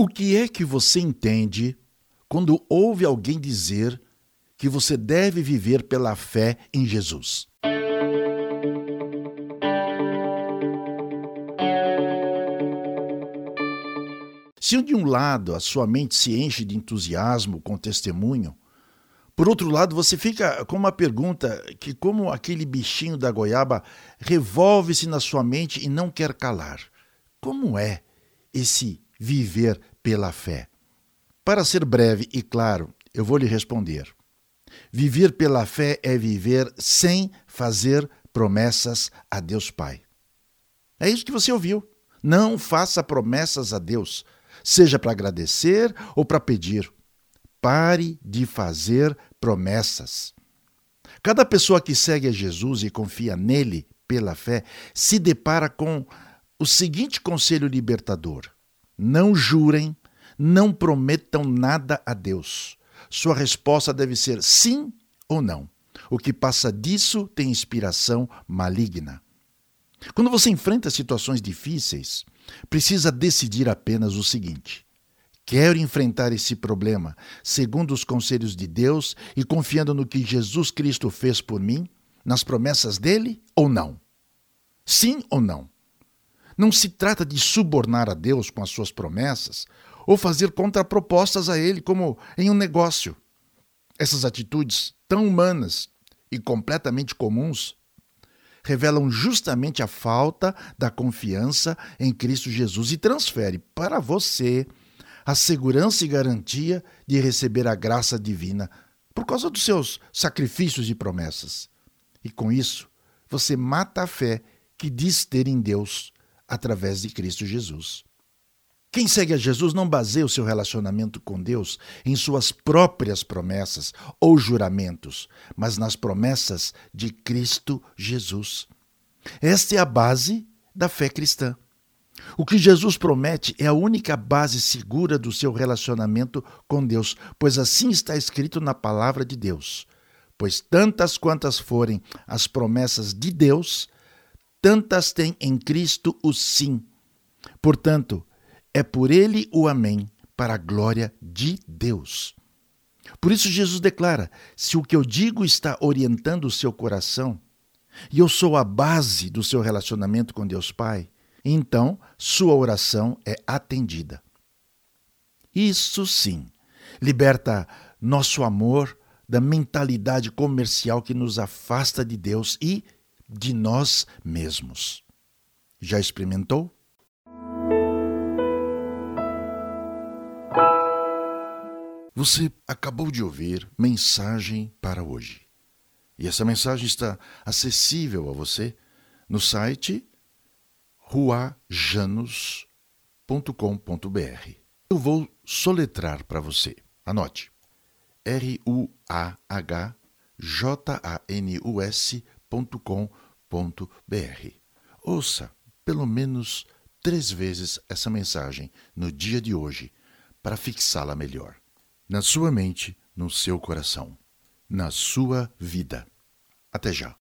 O que é que você entende quando ouve alguém dizer que você deve viver pela fé em Jesus? Se de um lado a sua mente se enche de entusiasmo com testemunho, por outro lado você fica com uma pergunta que, como aquele bichinho da goiaba, revolve-se na sua mente e não quer calar. Como é esse viver pela fé? Para ser breve e claro, eu vou lhe responder. Viver pela fé é viver sem fazer promessas a Deus Pai. É isso que você ouviu. Não faça promessas a Deus, seja para agradecer ou para pedir. Pare de fazer promessas. Cada pessoa que segue a Jesus e confia nele pela fé se depara com o seguinte conselho libertador: não jurem, não prometam nada a Deus. Sua resposta deve ser sim ou não. O que passa disso tem inspiração maligna. Quando você enfrenta situações difíceis, precisa decidir apenas o seguinte: quero enfrentar esse problema segundo os conselhos de Deus e confiando no que Jesus Cristo fez por mim, nas promessas dele ou não? Sim ou não? Não se trata de subornar a Deus com as suas promessas ou fazer contrapropostas a Ele, como em um negócio. Essas atitudes tão humanas e completamente comuns revelam justamente a falta da confiança em Cristo Jesus e transfere para você a segurança e garantia de receber a graça divina por causa dos seus sacrifícios e promessas. E com isso, você mata a fé que diz ter em Deus através de Cristo Jesus. Quem segue a Jesus não baseia o seu relacionamento com Deus em suas próprias promessas ou juramentos, mas nas promessas de Cristo Jesus. Esta é a base da fé cristã. O que Jesus promete é a única base segura do seu relacionamento com Deus, pois assim está escrito na palavra de Deus. Pois tantas quantas forem as promessas de Deus, tantas tem em Cristo o sim. Portanto, é por ele o amém, para a glória de Deus. Por isso, Jesus declara: se o que eu digo está orientando o seu coração, e eu sou a base do seu relacionamento com Deus Pai, então sua oração é atendida. Isso sim liberta nosso amor da mentalidade comercial que nos afasta de Deus e de nós mesmos. Já experimentou? Você acabou de ouvir Mensagem para hoje. E essa mensagem está acessível a você no site ruajanos.com.br. Eu vou soletrar para você. Anote. R-U-A-H-J-A-N-U-S.com.br Ouça pelo menos três vezes essa mensagem no dia de hoje para fixá-la melhor. Na sua mente, no seu coração, na sua vida. Até já.